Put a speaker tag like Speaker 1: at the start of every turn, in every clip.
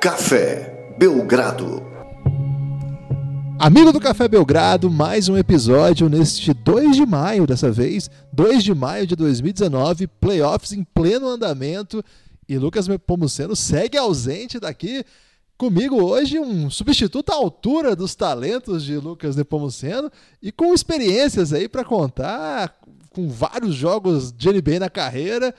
Speaker 1: Café Belgrado.
Speaker 2: Amigo do Café Belgrado, mais um episódio neste 2 de maio, dessa vez, 2 de maio de 2019, playoffs em pleno andamento e Lucas Pomuceno segue ausente daqui. Comigo hoje um substituto à altura dos talentos de Lucas Nepomuceno e com experiências aí para contar, com vários jogos de NBA na carreira.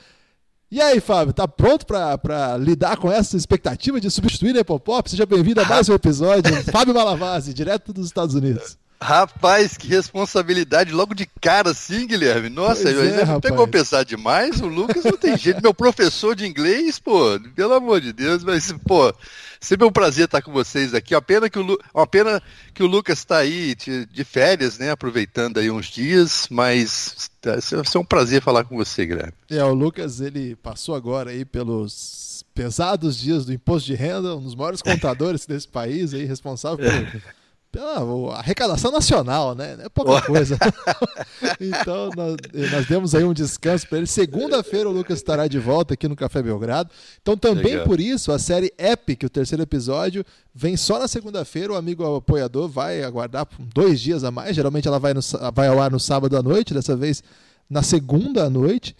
Speaker 2: E aí, Fábio, tá pronto para lidar com essa expectativa de substituir Nepopop? Seja bem-vindo a mais um episódio. Fábio Malavasi, direto dos Estados Unidos.
Speaker 3: Rapaz, que responsabilidade logo de cara assim, Guilherme. Nossa,
Speaker 2: Pois é,
Speaker 3: não pegou pesar demais. O Lucas não tem jeito. Meu professor de inglês, pô, pelo amor de Deus, mas, pô, sempre é um prazer estar com vocês aqui. Uma pena que o, Lu... Uma pena que o Lucas está aí de, férias, né? Aproveitando aí uns dias, mas tá, vai ser um prazer falar com você, Guilherme.
Speaker 2: É, o Lucas, ele passou agora aí pelos pesados dias do imposto de renda, um dos maiores contadores desse país aí, responsável por, pela arrecadação nacional, né? Não é pouca coisa. então, nós, nós demos aí um descanso para ele. Segunda-feira o Lucas estará de volta aqui no Café Belgrado. Então, também
Speaker 3: Legal.
Speaker 2: por isso, a série Epic, o terceiro episódio, vem só na segunda-feira. O amigo apoiador vai aguardar dois dias a mais. Geralmente ela vai, no, vai ao ar no sábado à noite, dessa vez na segunda à noite.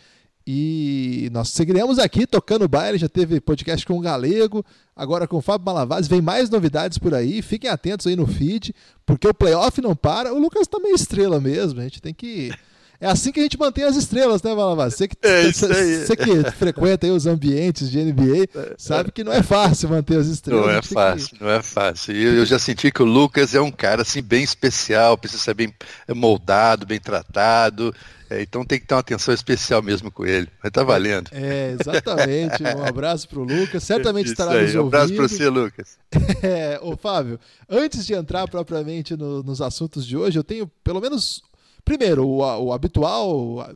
Speaker 2: E nós seguiremos aqui tocando baile. Já teve podcast com o Galego, agora com o Fábio Malavaz. Vem mais novidades por aí. Fiquem atentos aí no feed, porque o playoff não para. O Lucas tá meio estrela mesmo. A gente tem que. É assim que a gente mantém as estrelas, né, Malavaz? Você que,
Speaker 3: É
Speaker 2: você que frequenta aí os ambientes de NBA, sabe que não é fácil manter as estrelas.
Speaker 3: Não é
Speaker 2: tem que-
Speaker 3: fácil, não é fácil. E eu, eu já senti que o Lucas é um cara assim bem especial, precisa ser bem moldado, bem tratado. É, então tem que ter uma atenção especial mesmo com ele. Mas tá valendo.
Speaker 2: É, exatamente. Um abraço pro Lucas. Certamente
Speaker 3: Isso
Speaker 2: estará
Speaker 3: aí,
Speaker 2: nos
Speaker 3: um abraço
Speaker 2: ouvindo.
Speaker 3: para você, Lucas.
Speaker 2: É, ô Fábio, antes de entrar propriamente no- nos assuntos de hoje, eu tenho pelo menos. Primeiro, o, o habitual, a,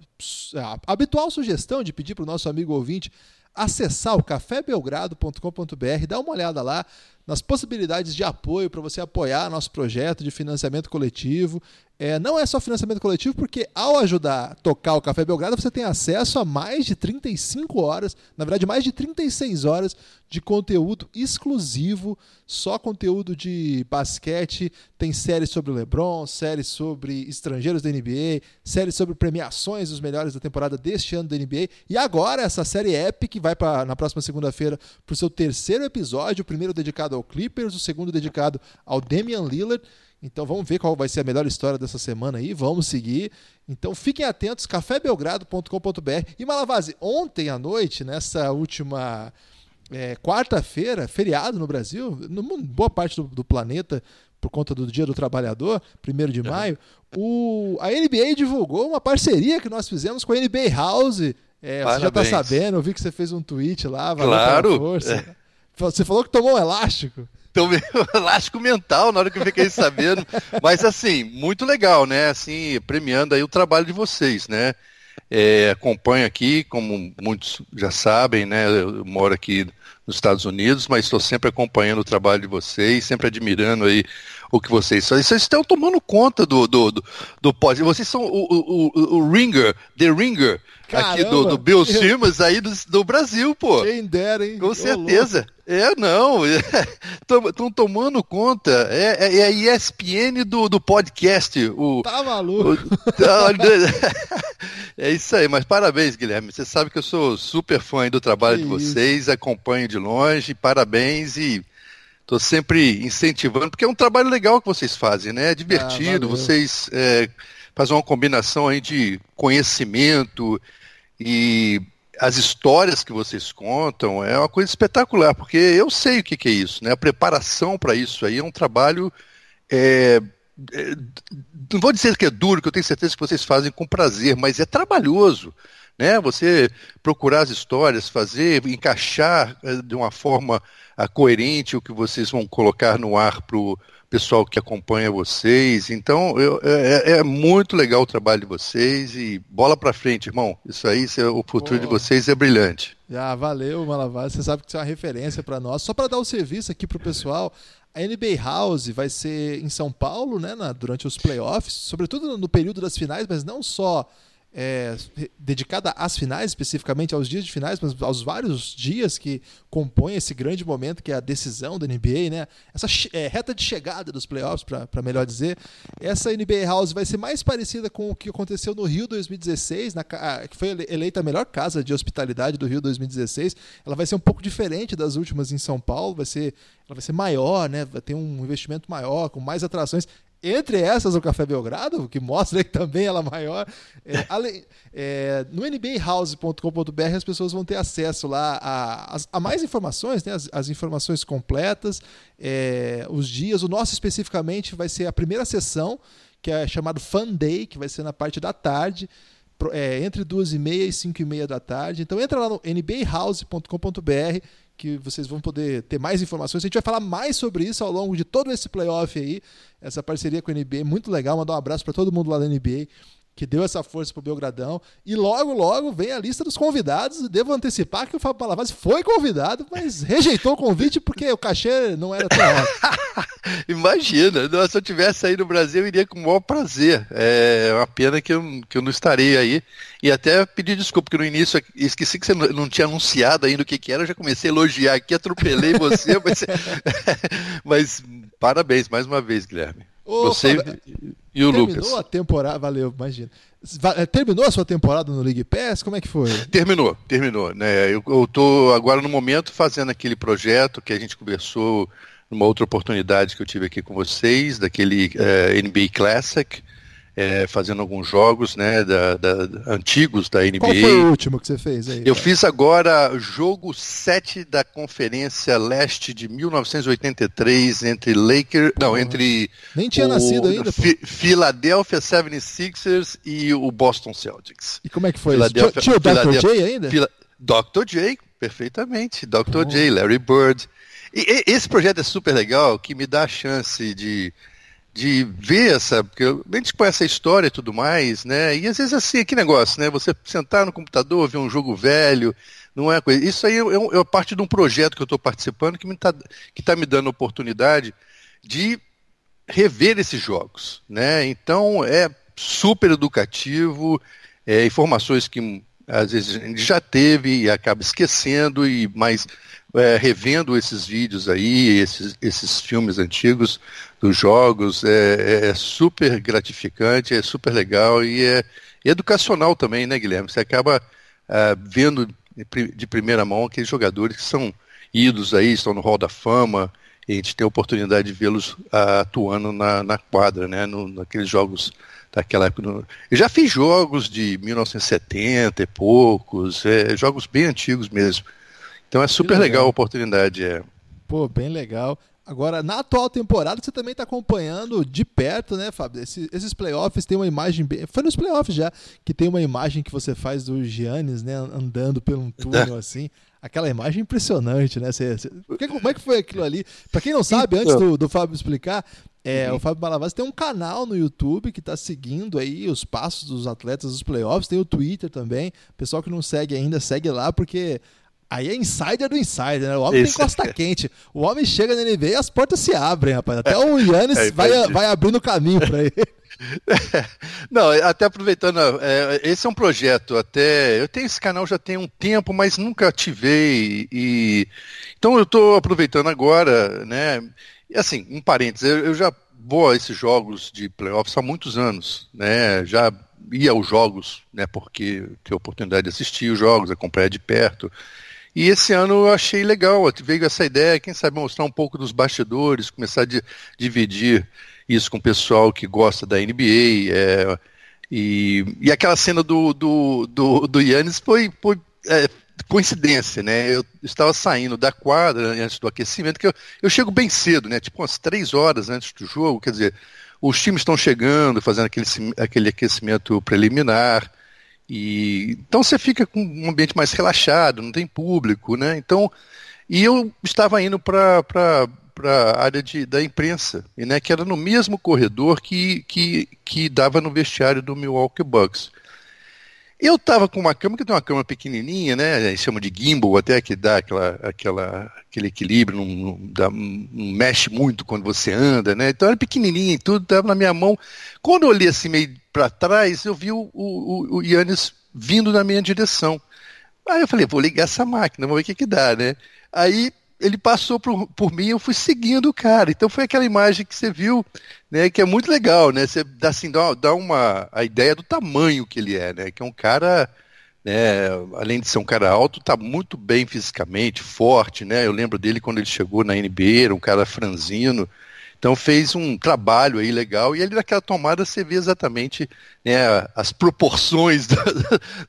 Speaker 2: a habitual sugestão de pedir para o nosso amigo ouvinte acessar o cafébelgrado.com.br, dar uma olhada lá nas possibilidades de apoio para você apoiar nosso projeto de financiamento coletivo. É, não é só financiamento coletivo, porque ao ajudar a tocar o Café Belgrado, você tem acesso a mais de 35 horas, na verdade, mais de 36 horas de conteúdo exclusivo, só conteúdo de basquete. Tem séries sobre o LeBron, séries sobre estrangeiros da NBA, séries sobre premiações dos melhores da temporada deste ano da NBA. E agora, essa série Epic vai pra, na próxima segunda-feira para o seu terceiro episódio, o primeiro dedicado ao Clippers, o segundo dedicado ao Damian Lillard. Então vamos ver qual vai ser a melhor história dessa semana aí, vamos seguir. Então fiquem atentos, cafébelgrado.com.br. E Malavase, ontem à noite, nessa última é, quarta-feira, feriado no Brasil, mundo- boa parte do, do planeta, por conta do Dia do Trabalhador, 1 de maio, o, a NBA divulgou uma parceria que nós fizemos com a NBA House. É, você já está sabendo, eu vi que você fez um tweet lá, valeu
Speaker 3: Claro.
Speaker 2: força. Você falou que tomou um elástico.
Speaker 3: Então, meu elástico mental na hora que eu fiquei sabendo. Mas assim, muito legal, né? Assim, premiando aí o trabalho de vocês, né? É, acompanho aqui, como muitos já sabem, né? Eu moro aqui nos Estados Unidos, mas estou sempre acompanhando o trabalho de vocês, sempre admirando aí o que vocês fazem. Vocês estão tomando conta do, do, do, do pod. Vocês são o, o, o, o Ringer, The Ringer, aqui do,
Speaker 2: Caramba!
Speaker 3: do Bill Simmons aí do, do Brasil, pô.
Speaker 2: Quem dera, hein?
Speaker 3: Com certeza. É, não. Estão tomando conta. É, é- é a ESPN do, do podcast. O.
Speaker 2: Tá maluco.
Speaker 3: é isso aí, mas parabéns, Guilherme. Você sabe que eu sou super fã do trabalho
Speaker 2: Que
Speaker 3: de vocês, acompanho de longe, parabéns e estou sempre incentivando, porque é um trabalho legal que vocês fazem, né? É divertido,
Speaker 2: Ah,
Speaker 3: vocês é, fazem uma combinação aí de conhecimento e as histórias que vocês contam é uma coisa espetacular, porque eu sei o que, que é isso, né? A preparação para isso aí é um trabalho. é, não vou dizer que é duro, que eu tenho certeza que vocês fazem com prazer, mas é trabalhoso. Né? Você procurar as histórias, fazer, encaixar eh, de uma forma ah, coerente o que vocês vão colocar no ar para o pessoal que acompanha vocês. Então, eu- é, é muito legal o trabalho de vocês e bola para frente, irmão. Isso aí, é- o futuro de
Speaker 2: Pô.
Speaker 3: vocês é brilhante.
Speaker 2: Ah, valeu, Malavaz. Você sabe que você é uma referência para nós. Só para dar o serviço aqui pro pessoal, a NBA House vai ser em São Paulo, né, na- durante os playoffs, sobretudo no período das finais, mas não só é, dedicada às finais, especificamente aos dias de finais, mas aos vários dias que compõem esse grande momento que é a decisão da NBA, né? Essa é, reta de chegada dos playoffs, para melhor dizer. Essa NBA House vai ser mais parecida com o que aconteceu no Rio 2016, na, que foi eleita a melhor casa de hospitalidade do Rio 2016. Ela vai ser um pouco diferente das últimas em São Paulo, vai ser, ela vai ser maior, né? Vai ter um investimento maior, com mais atrações. Entre essas, o Café Belgrado, que mostra que também ela é maior. É, além, é, no nbahouse.com.br as pessoas vão ter acesso lá a, a, a mais informações, né, as, as informações completas, é, os dias. O nosso especificamente vai ser a primeira sessão, que é chamado Fun Day, que vai ser na parte da tarde. É, entre duas e meia e cinco e meia da tarde. Então entra lá no nbahouse.com.br que vocês vão poder ter mais informações. A gente vai falar mais sobre isso ao longo de todo esse playoff aí, essa parceria com a NBA, muito legal. Mandar um abraço para todo mundo lá da NBA que deu essa força pro Belgradão. E logo, logo vem a lista dos convidados. Devo antecipar que o Fábio Palavazzi foi convidado, mas rejeitou o convite porque o cachê não era tão alto.
Speaker 3: Imagina, se eu tivesse aí no Brasil, eu iria com o maior prazer. É uma pena que eu, que eu não estarei aí. E até pedir desculpa, porque no início esqueci que você não tinha anunciado ainda o que, que era, eu já comecei a elogiar aqui, atropelei você, mas, mas parabéns mais uma vez, Guilherme. Ô, você Fábio, e o
Speaker 2: terminou
Speaker 3: Lucas.
Speaker 2: Terminou a temporada, valeu, imagina. Eh, terminou a sua temporada no League Pass? Como é que foi?
Speaker 3: Terminou, terminou. Né? Eu, tô agora no momento fazendo aquele projeto que a gente conversou numa outra oportunidade que eu tive aqui com vocês, daquele é, eh, NBA Classic é, fazendo alguns jogos né, da, da, antigos da NBA. Qual
Speaker 2: foi o último que você fez aí?
Speaker 3: Eu fiz agora jogo 7 da Conferência Leste de 1983 entre Lakers. Não, entre.
Speaker 2: Nem tinha o, nascido ainda.
Speaker 3: Philadelphia 76ers e o Boston Celtics.
Speaker 2: E como é que foi isso? Tinha o Dr. J ainda? Phila,
Speaker 3: Dr. J, perfeitamente. Dr. J, Larry Bird. E, e, esse projeto é super legal, que me dá a chance de de ver essa, porque a gente conhece a história e tudo mais, né? E às vezes assim, que negócio, né? Você sentar no computador, ver um jogo velho, não é coisa. Isso aí é, é parte de um projeto que eu estou participando que está tá me dando a oportunidade de rever esses jogos, né? Então é super educativo, é, informações que às vezes a gente já teve e acaba esquecendo e mais é, revendo esses vídeos aí, esses, esses filmes antigos dos jogos, é, é, super gratificante, é super legal e é educacional também, né, Guilherme? Você acaba é, vendo de primeira mão aqueles jogadores que são idos aí, estão no Hall da Fama, e a gente tem a oportunidade de vê-los uh, atuando na, na quadra, né, no, naqueles jogos daquela época. No... Eu já fiz jogos de 1970 e poucos, é, jogos bem antigos mesmo. Então é super legal. legal. a oportunidade. É.
Speaker 2: Pô, bem legal. Agora, na atual temporada, você também está acompanhando de perto, né, Fábio? Esse, esses playoffs tem uma imagem. Bem... Foi nos playoffs já, que tem uma imagem que você faz do Giannis, né, andando pelo um túnel assim. Aquela imagem impressionante, né? Você, você... Como é que foi aquilo ali? Para quem não sabe, antes do, do Fábio explicar, é, uhum. O Fábio Malavaz tem um canal no YouTube que está seguindo aí os passos dos atletas dos playoffs. Tem o Twitter também. Pessoal que não segue ainda, segue lá, porque Aí é insider do insider, né? O homem Isso. tem costa quente. O homem chega na NBA e as portas se abrem, rapaz. Até o Yannis é, vai, vai abrindo caminho para ele.
Speaker 3: Não, até aproveitando, é, esse é um projeto, até eu tenho esse canal já tem um tempo, mas nunca ativei e então eu estou aproveitando agora, né? E assim, um parênteses, eu, eu, já vou a esses jogos de playoffs há muitos anos, né? Já ia aos jogos, né? Porque tive a oportunidade de assistir os jogos, acompanhar de perto. E esse ano eu achei legal, veio essa ideia, quem sabe mostrar um pouco dos bastidores, começar a dividir isso com o pessoal que gosta da NBA. É, e, e aquela cena do, do, do, do Yannis foi, foi é, coincidência, né? Eu estava saindo da quadra antes do aquecimento, que eu, eu chego bem cedo, né? Tipo umas três horas antes do jogo, quer dizer, os times estão chegando, fazendo aquele, aquele aquecimento preliminar. E então você fica com um ambiente mais relaxado, não tem público, né? Então, e eu estava indo para a área de, da imprensa, né, que era no mesmo corredor que, que, que dava no vestiário do Milwaukee Bucks. Eu tava com uma cama que tem uma cama pequenininha, né? Chama de gimbal até, que dá aquela, aquela, aquele equilíbrio, não, não, dá, não, mexe muito quando você anda, né? Então era pequenininha e tudo, tava na minha mão. Quando eu olhei assim meio para trás, eu vi o, o, o Yannis vindo na minha direção. Aí eu falei, vou ligar essa máquina, vamos ver o que que dá, né? Aí ele passou por, por mim eu fui seguindo o cara. Então foi aquela imagem que você viu, né, que é muito legal, né? Você dá, assim, dá, dá uma a ideia do tamanho que ele é, né? Que é um cara, né, além de ser um cara alto, tá muito bem fisicamente, forte, né? Eu lembro dele quando ele chegou na NBA, era um cara franzino, então fez um trabalho aí legal e ele naquela tomada você vê exatamente né, as proporções do,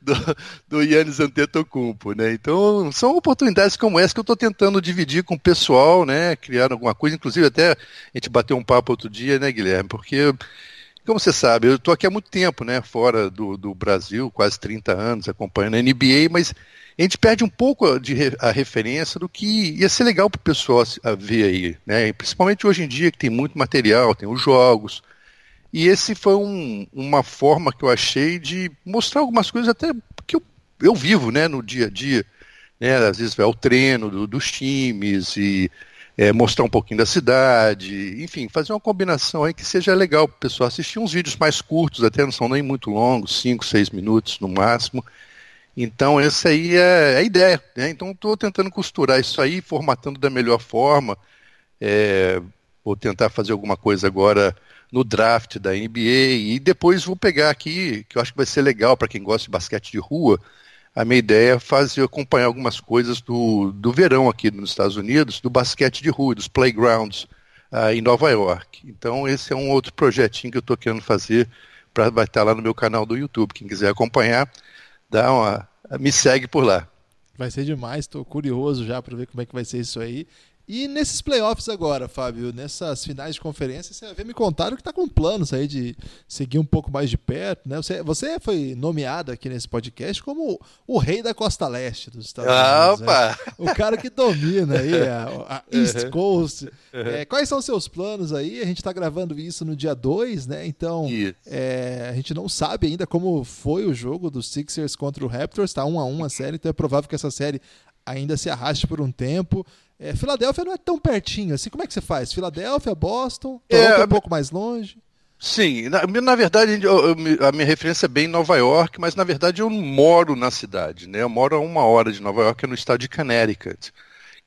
Speaker 3: do, do Yannis Antetokounmpo, né? Então são oportunidades como essa que eu estou tentando dividir com o pessoal, né? Criar alguma coisa, inclusive até a gente bateu um papo outro dia, né, Guilherme? Porque como você sabe, eu estou aqui há muito tempo, né? Fora do, do Brasil, quase 30 anos acompanhando a NBA, mas a gente perde um pouco de, a referência do que ia ser legal para o pessoal ver aí, né? principalmente hoje em dia que tem muito material, tem os jogos. E esse foi um, uma forma que eu achei de mostrar algumas coisas até que eu, eu vivo né, no dia a dia. Né? Às vezes vai ao treino do, dos times e é, mostrar um pouquinho da cidade, enfim, fazer uma combinação aí que seja legal para o pessoal assistir uns vídeos mais curtos, até não são nem muito longos, 5, 6 minutos no máximo então, essa aí é a ideia. Né? Então, estou tentando costurar isso aí, formatando da melhor forma. É, vou tentar fazer alguma coisa agora no draft da NBA e depois vou pegar aqui, que eu acho que vai ser legal para quem gosta de basquete de rua. A minha ideia é fazer acompanhar algumas coisas do, do verão aqui nos Estados Unidos, do basquete de rua, dos playgrounds uh, em Nova York. Então, esse é um outro projetinho que eu estou querendo fazer, para vai estar lá no meu canal do YouTube. Quem quiser acompanhar, dá uma, me segue por lá.
Speaker 2: Vai ser demais, estou curioso já para ver como é que vai ser isso aí. E nesses playoffs agora, Fábio, nessas finais de conferência, você havia me contado que está com planos aí de seguir um pouco mais de perto, né? Você, você foi nomeado aqui nesse podcast como o rei da costa leste dos Estados Unidos. Né? Opa! Né? O cara que domina aí a, a East Coast. É, quais são os seus planos aí? A gente está gravando isso no dia 2, né? Então, é, a gente não sabe ainda como foi o jogo dos Sixers contra o Raptors, está um a um a série, então é provável que essa série ainda se arraste por um tempo. É, Filadélfia não é tão pertinho assim. Como é que você faz? Filadélfia, Boston, é, Toronto é, um pouco mais longe?
Speaker 3: Sim, na, na verdade eu, eu, a minha referência é bem Nova York, mas na verdade eu não moro na cidade, né? Eu moro a uma hora de Nova York, é no estado de Connecticut,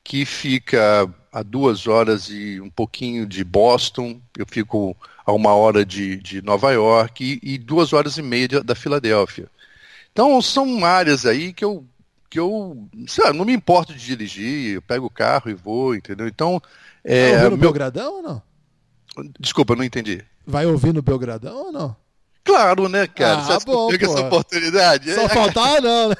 Speaker 3: que fica a duas horas e um pouquinho de Boston, eu fico a uma hora de, de Nova York e, e duas horas e meia da Filadélfia. Então são áreas aí que eu que eu lá, não me importo de dirigir, eu pego o carro e vou, entendeu? Então.
Speaker 2: É, Vai ouvir no meu... Belgradão ou não?
Speaker 3: Desculpa, não entendi.
Speaker 2: Vai ouvir no Belgradão ou não?
Speaker 3: Claro, né, cara? Ah, Você bom, pega essa oportunidade.
Speaker 2: Só faltar não, né?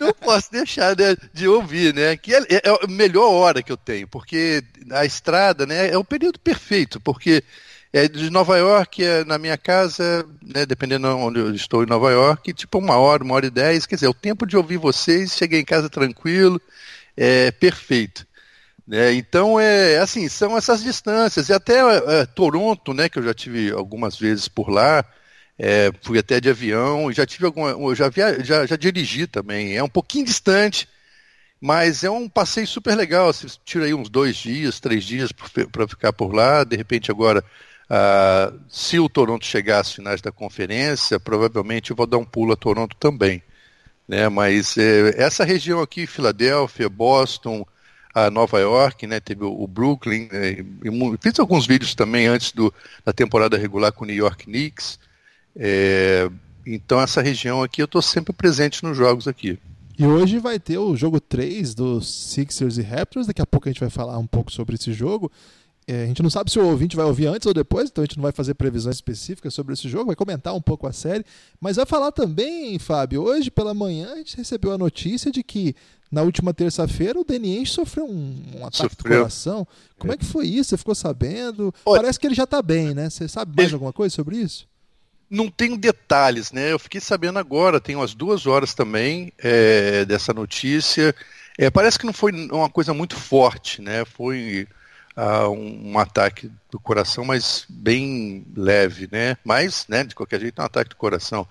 Speaker 3: não posso deixar né, de ouvir, né? Que é, é, a melhor hora que eu tenho, porque a estrada, né, é o período perfeito, porque é, de Nova York, é, na minha casa, né, dependendo de onde eu estou em Nova York, tipo uma hora, uma hora e dez. Quer dizer, o tempo de ouvir vocês, cheguei em casa tranquilo, é perfeito. Né? Então, é assim, são essas distâncias. E até é, Toronto, né, que eu já tive algumas vezes por lá, é, fui até de avião, já tive alguma. Já, via, já, já dirigi também. É um pouquinho distante, mas é um passeio super legal. Você tira aí uns dois dias, três dias para ficar por lá. De repente, agora Uh, se o Toronto chegar às finais da conferência, provavelmente eu vou dar um pulo a Toronto também. Né? Mas é, essa região aqui, Filadélfia, Boston, a Nova York, né? teve o, o Brooklyn, né? fiz alguns vídeos também antes do, da temporada regular com o New York Knicks. É, então essa região aqui eu estou sempre presente nos jogos aqui.
Speaker 2: E hoje vai ter o jogo 3 dos Sixers e Raptors. Daqui a pouco a gente vai falar um pouco sobre esse jogo. É, a gente não sabe se o ouvinte vai ouvir antes ou depois, então a gente não vai fazer previsões específicas sobre esse jogo, vai comentar um pouco a série, mas vai falar também, Fábio, hoje pela manhã a gente recebeu a notícia de que na última terça-feira o Deniente sofreu um, um ataque sofreu. do coração. Como é. é. que foi isso? Você ficou sabendo? Olha, Parece que ele já está bem, né? Você sabe mais ele... alguma coisa sobre isso?
Speaker 3: Não tenho detalhes, né? Eu fiquei sabendo agora, tem umas duas horas também é, dessa notícia. É, parece que não foi uma coisa muito forte, né? Foi uh, um, um, ataque do coração, mas bem leve, né? Mas, né, de qualquer jeito, é um ataque do coração.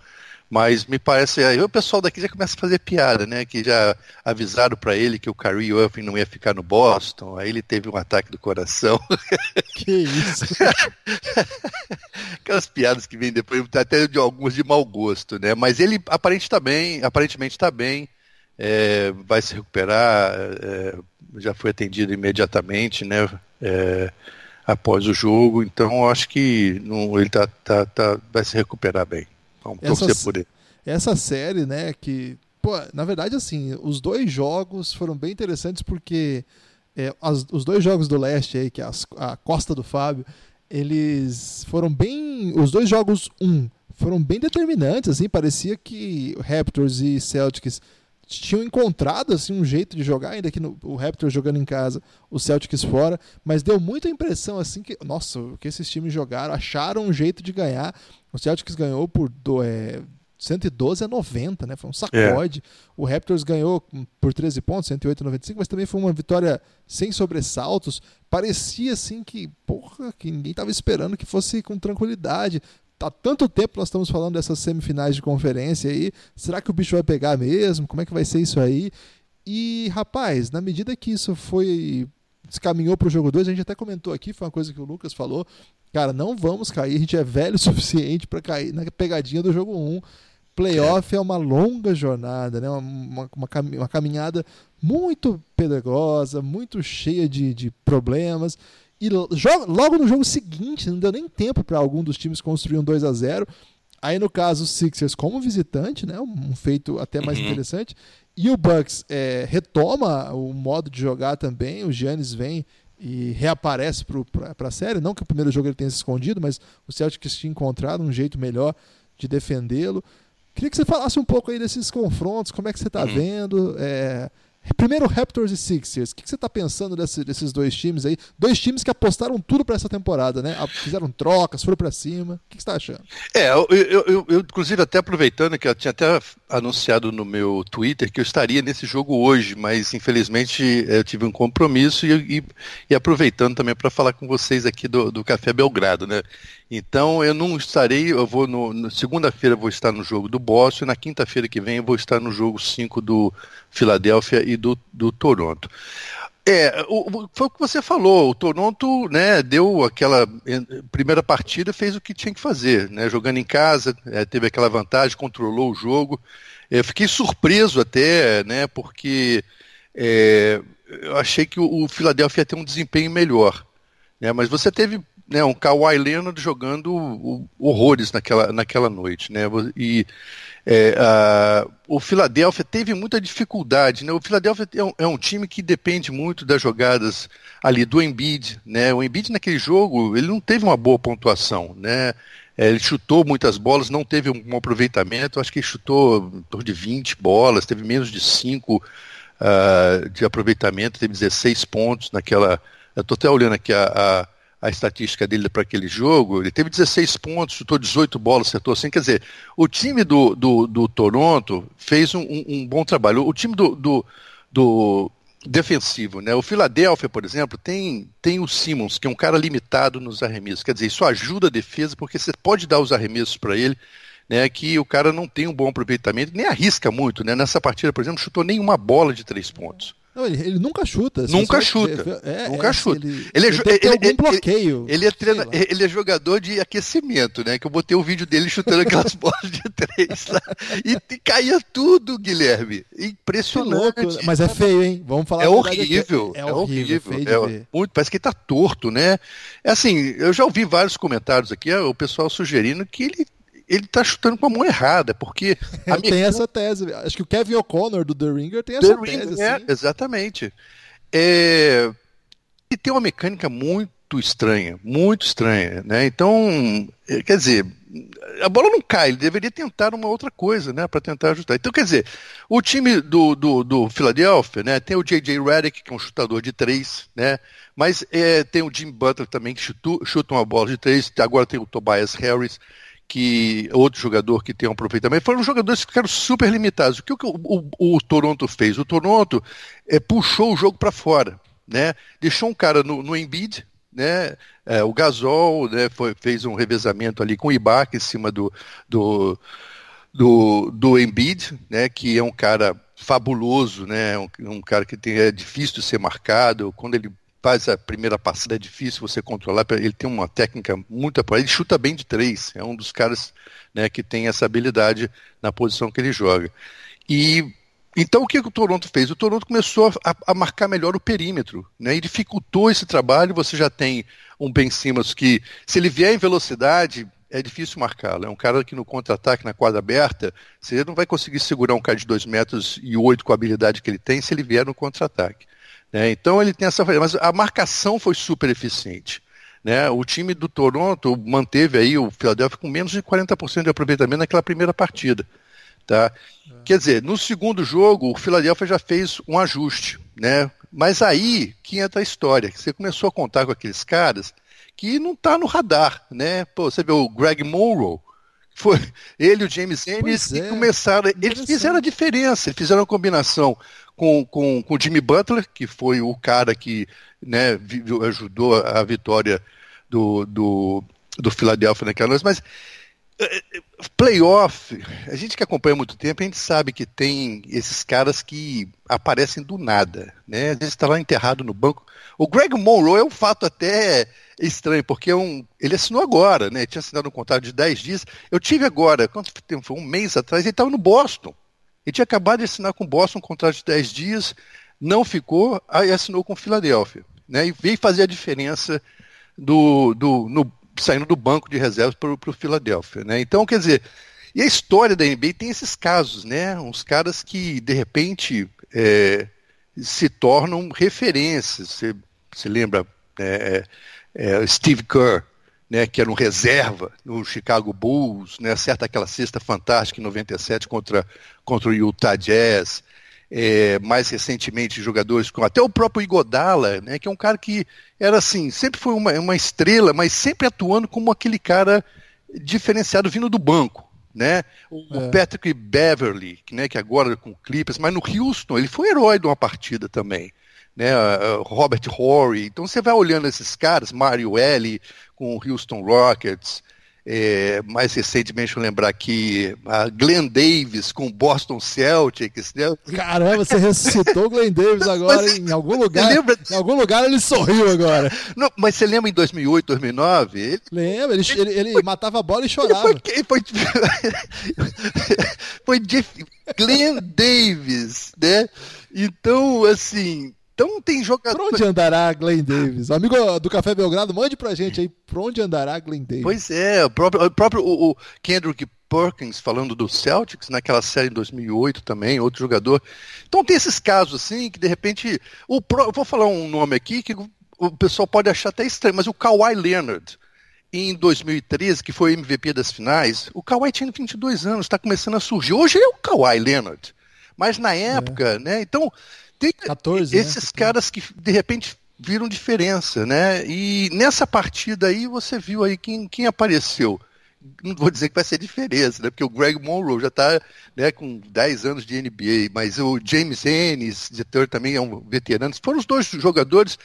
Speaker 3: Mas me parece, aí o pessoal daqui já começa a fazer piada, né? Que já avisaram para ele que o Kyrie Irving não ia ficar no Boston, aí ele teve um ataque do coração.
Speaker 2: Que isso?
Speaker 3: Aquelas piadas que vêm depois, até de algumas de mau gosto, né? Mas ele aparentemente está bem, aparentemente está bem, é, vai se recuperar, é, já foi atendido imediatamente, né? É, após o jogo, então acho que não, ele tá, tá, tá, vai se recuperar bem. Vamos essa, torcer por ele.
Speaker 2: Essa série, né, que, pô, na verdade, assim, os dois jogos foram bem interessantes porque é, as, os dois jogos do leste aí, que é as, a Costa do Fábio, eles foram bem. Os dois jogos, um, foram bem determinantes, assim, parecia que Raptors e Celtics tinham encontrado assim um jeito de jogar, ainda que no, o Raptors jogando em casa, o Celtics fora, mas deu muita impressão assim que, nossa, que esses times jogaram, acharam um jeito de ganhar. O Celtics ganhou por do, é, 112 a 90, né? Foi um sacode. É. O Raptors ganhou por 13 pontos, 108 a 95, mas também foi uma vitória sem sobressaltos. Parecia assim que, porra, que ninguém estava esperando que fosse com tranquilidade há tanto tempo nós estamos falando dessas semifinais de conferência aí. Será que o bicho vai pegar mesmo? Como é que vai ser isso aí? E, rapaz, na medida que isso foi. descaminhou para o jogo 2, a gente até comentou aqui, foi uma coisa que o Lucas falou. Cara, não vamos cair, a gente é velho o suficiente para cair na pegadinha do jogo 1. Um. Playoff é uma longa jornada, né? uma, uma, uma caminhada muito pedregosa, muito cheia de, de problemas. E logo no jogo seguinte, não deu nem tempo para algum dos times construir um 2 a 0 Aí, no caso, o Sixers como visitante, né, um feito até mais uhum. interessante. E o Bucks é, retoma o modo de jogar também. O Giannis vem e reaparece para a série. Não que o primeiro jogo ele tenha se escondido, mas o Celtics tinha encontrado um jeito melhor de defendê-lo. Queria que você falasse um pouco aí desses confrontos, como é que você está uhum. vendo. É, Primeiro, Raptors e Sixers. O que você está pensando desse, desses dois times aí? Dois times que apostaram tudo para essa temporada, né? Fizeram trocas, foram para cima. O que você está achando?
Speaker 3: É, eu, eu, eu, eu, inclusive, até aproveitando que eu tinha até anunciado no meu Twitter que eu estaria nesse jogo hoje, mas infelizmente eu tive um compromisso e, e, e aproveitando também para falar com vocês aqui do, do Café Belgrado, né? Então eu não estarei, eu vou no, no segunda-feira vou estar no jogo do Boston na quinta-feira que vem eu vou estar no jogo 5 do Filadélfia e do, do Toronto. É, o, foi o que você falou, o Toronto né, deu aquela primeira partida, fez o que tinha que fazer, né, jogando em casa, é, teve aquela vantagem, controlou o jogo. É, eu fiquei surpreso até, né, porque é, eu achei que o, o Philadelphia ia ter um desempenho melhor. Né, mas você teve né, um Kawhi Leonard jogando horrores naquela, naquela noite, né? E é, a, o Philadelphia teve muita dificuldade, né? O Philadelphia é um, é um, time que depende muito das jogadas ali do Embiid, né? O Embiid naquele jogo ele não teve uma boa pontuação, né? É, ele chutou muitas bolas, não teve um aproveitamento. Acho que ele chutou em torno de 20 bolas, teve menos de 5 uh, ah, de aproveitamento, teve 16 pontos naquela. Eu estou até olhando aqui a, a a estatística dele para aquele jogo, ele teve 16 pontos, chutou 18 bolas, acertou assim. Quer dizer, o time do, do, do Toronto fez um, um, bom trabalho. O time do, do, do defensivo, né? O Philadelphia, por exemplo, tem, tem o Simmons, que é um cara limitado nos arremessos. Quer dizer, isso ajuda a defesa, porque você pode dar os arremessos para ele, né? Que o cara não tem um bom aproveitamento, nem arrisca muito, né? Nessa partida, por exemplo, chutou nenhuma bola de três pontos.
Speaker 2: Não, ele, ele, nunca chuta.
Speaker 3: Nunca chuta. É, nunca é, chuta. Ele, ele, é, ele,
Speaker 2: algum bloqueio.
Speaker 3: Ele, é treina, ele é jogador de aquecimento, né? Que eu botei o um vídeo dele chutando aquelas bolas de três lá. E, e caía tudo, Guilherme. Impressionante. Louco,
Speaker 2: mas é feio, hein? Vamos falar
Speaker 3: É horrível. É, é horrível. É muito, parece que ele tá torto, né? É assim, eu já ouvi vários comentários aqui, o pessoal sugerindo que ele ele tá chutando com a mão errada, porque.
Speaker 2: A minha... Tem essa tese. Acho que o Kevin O'Connor do The Ringer tem essa The tese. Ringer,
Speaker 3: é, exatamente. É... E tem uma mecânica muito estranha, muito estranha, né? Então, é, quer dizer, a bola não cai, ele deveria tentar uma outra coisa, né, para tentar ajustar. Então, quer dizer, o time do, do, do Philadelphia, né, tem o J.J. Redick, que é um chutador de três, né, mas é, tem o Jim Butler também, que chuta, chuta uma bola de três, agora tem o Tobias Harris, que outro jogador que tem um aproveitamento, foram jogadores que ficaram super limitados. O que o, o, o Toronto fez? O Toronto é, puxou o jogo para fora, né? Deixou um cara no, no Embiid, né? É, o Gasol né, foi, fez um revezamento ali com o Ibaka em cima do, do, do, do Embiid, né, que é um cara fabuloso, né, um, um cara que tem, é difícil de ser marcado, quando ele faz a primeira passada é difícil você controlar, ele tem uma técnica muito apurada, ele chuta bem de três, é um dos caras né, que tem essa habilidade na posição que ele joga. E então o que o Toronto fez? O Toronto começou a, a, marcar melhor o perímetro, né? E dificultou esse trabalho. Você já tem um Ben Simmons que, se ele vier em velocidade, é difícil marcá-lo. É um cara que no contra-ataque, na quadra aberta, você não vai conseguir segurar um cara de 2 metros e 8 com a habilidade que ele tem se ele vier no contra-ataque. Né? Então ele tem essa. Mas a marcação foi super eficiente. Né? O time do Toronto manteve aí o Philadelphia com menos de 40% de aproveitamento naquela primeira partida. Tá? É. Quer dizer, no segundo jogo, o Philadelphia já fez um ajuste. Né? Mas aí que entra a história. Você começou a contar com aqueles caras que não está no radar. Né? Pô, você vê o Greg Monroe, foi ele e o James Ennis é, começaram. Eles fizeram a diferença, eles fizeram a combinação com, com, com Jimmy Butler, que foi o cara que né, ajudou a vitória do, do, do Philadelphia naquela noite, mas eh, eh, playoff, a gente que acompanha há muito tempo, a gente sabe que tem esses caras que aparecem do nada, né? Às vezes está lá enterrado no banco. O Greg Monroe é um fato até estranho, porque é um, ele assinou agora, né? Tinha assinado um contrato de 10 dias. Eu tive agora, quanto tempo? Foi um mês atrás, ele estava no Boston. Ele tinha acabado de assinar com o Boston um contrato de 10 dias, não ficou, aí assinou com o Philadelphia. Né? E veio fazer a diferença do, do, no, saindo do banco de reservas para o Philadelphia. Né? Então, quer dizer, e a história da NBA tem esses casos, né? Uns caras que, de repente, é, se tornam referências. Você, você lembra é, é, é Steve Kerr, né, que era um reserva no Chicago Bulls, né, acerta aquela cesta fantástica em 97 contra, contra o Utah Jazz. É, mais recentemente jogadores com até o próprio Igodala, né, que é um cara que era assim, sempre foi uma, uma estrela, mas sempre atuando como aquele cara diferenciado vindo do banco. Né? O, é. Patrick Beverly, né, que agora com Clippers, mas no Houston ele foi herói de uma partida também né, Robert Horry. Então você vai olhando esses caras, Mario L com o Houston Rockets, é, mais recentemente eu lembrar aqui a Glenn Davis com o Boston Celtics. Né?
Speaker 2: Caramba, você ressuscitou o Glenn Davis agora mas, em algum lugar. Lembra... Em algum lugar ele sorriu agora.
Speaker 3: Não, mas você lembra em 2008, 2009? Ele...
Speaker 2: Lembra, ele, ele, ele foi... matava a bola e chorava.
Speaker 3: Ele foi, foi, foi Glenn Davis, né? Então, assim, então tem jogador.
Speaker 2: Por onde andará Glenn Davis? amigo do Café Belgrado, mande pra gente aí por onde andará Glenn Davis.
Speaker 3: Pois é, o próprio, o, próprio, o, o Kendrick Perkins falando do Celtics, naquela série em 2008 também, outro jogador. Então tem esses casos assim que de repente. O pro, vou falar um nome aqui que o pessoal pode achar até estranho, mas o Kawhi Leonard. Em 2013, que foi MVP das finais, o Kawhi tinha 22 anos, está começando a surgir. Hoje é o Kawhi Leonard. Mas na é. época, é. né? Então, tem 14, né? esses né? caras que de repente viram diferença, né? E nessa partida aí você viu aí quem, quem apareceu. Não vou dizer que vai ser diferença, né? Porque o Greg Monroe já está né, com 10 anos de NBA, mas o James Ennis, diretor também é um veterano. Foram os dois jogadores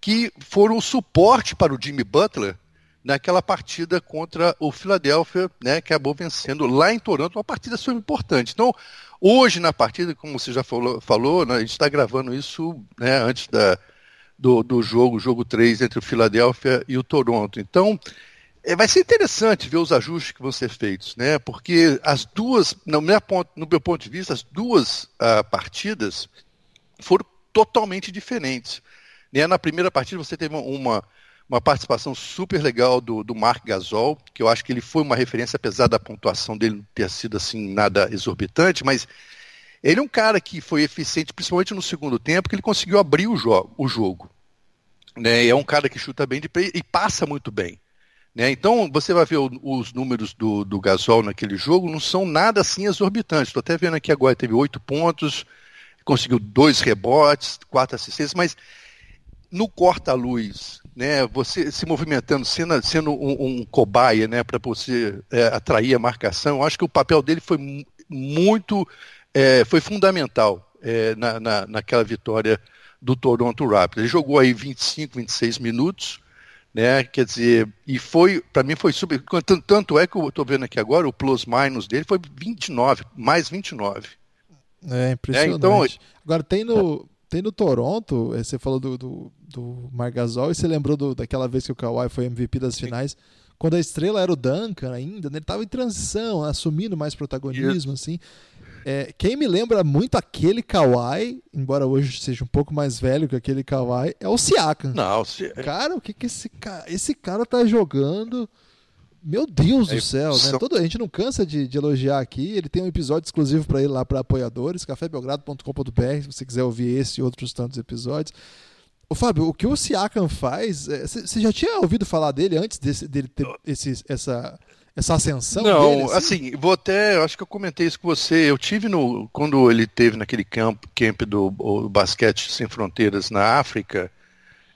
Speaker 3: que foram o suporte para o Jimmy Butler naquela partida contra o Philadelphia, né, que acabou vencendo lá em Toronto, uma partida super importante. Então, Hoje, na partida, como você já falou, falou né, a gente está gravando isso né, antes da, do, do jogo, jogo 3 entre o Philadelphia e o Toronto. Então, é, vai ser interessante ver os ajustes que vão ser feitos, né? Porque as duas, no meu ponto, no meu ponto de vista, as duas uh, partidas foram totalmente diferentes. Né? Na primeira partida você teve uma, uma participação super legal do, do Mark Gasol, que eu acho que ele foi uma referência, apesar da pontuação dele não ter sido assim nada exorbitante, mas ele é um cara que foi eficiente, principalmente no segundo tempo, que ele conseguiu abrir o, jo o jogo. Né? é um cara que chuta bem de e passa muito bem. Né? Então, você vai ver o, os números do, do Gasol naquele jogo, não são nada assim exorbitantes. Estou até vendo aqui agora, teve oito pontos, conseguiu dois rebotes, quatro assistências, mas no corta-luz, né, você se movimentando, sendo, sendo um, um cobaia né, para você é, atrair a marcação, eu acho que o papel dele foi muito, é, foi fundamental é, na, na, naquela vitória do Toronto Raptors. Ele jogou aí 25, 26 minutos, né? Quer dizer, e foi, para mim foi super. Tanto, tanto é que eu estou vendo aqui agora, o plus minus dele foi 29, mais 29.
Speaker 2: É impressionante. É, então, agora tem no, tem no Toronto, eh, você falou do, do, do Margasol e você lembrou do, daquela vez que o Kawhi foi MVP das Sim. finais, quando a estrela era o Duncan ainda, né? ele estava em transição, assumindo mais protagonismo, assim. É, quem me lembra muito aquele Kawhi, embora hoje seja um pouco mais velho que aquele Kawhi, é o Siakam.
Speaker 3: Não, se...
Speaker 2: Cara, o que que esse cara, esse cara tá jogando? Meu Deus é do céu, né? Todo, a gente não cansa de, de, elogiar aqui. Ele tem um episódio exclusivo para ele lá para apoiadores, cafébelgrado.com.br, se você quiser ouvir esse e outros tantos episódios. Ô, Fábio, o que o Siakam faz, você é, já tinha ouvido falar dele antes desse, dele ter esse, essa, essa ascensão?
Speaker 3: Não,
Speaker 2: dele,
Speaker 3: assim? assim? vou até, acho que eu comentei isso com você. Eu tive no quando ele teve naquele camp, camp do basquete sem fronteiras na África,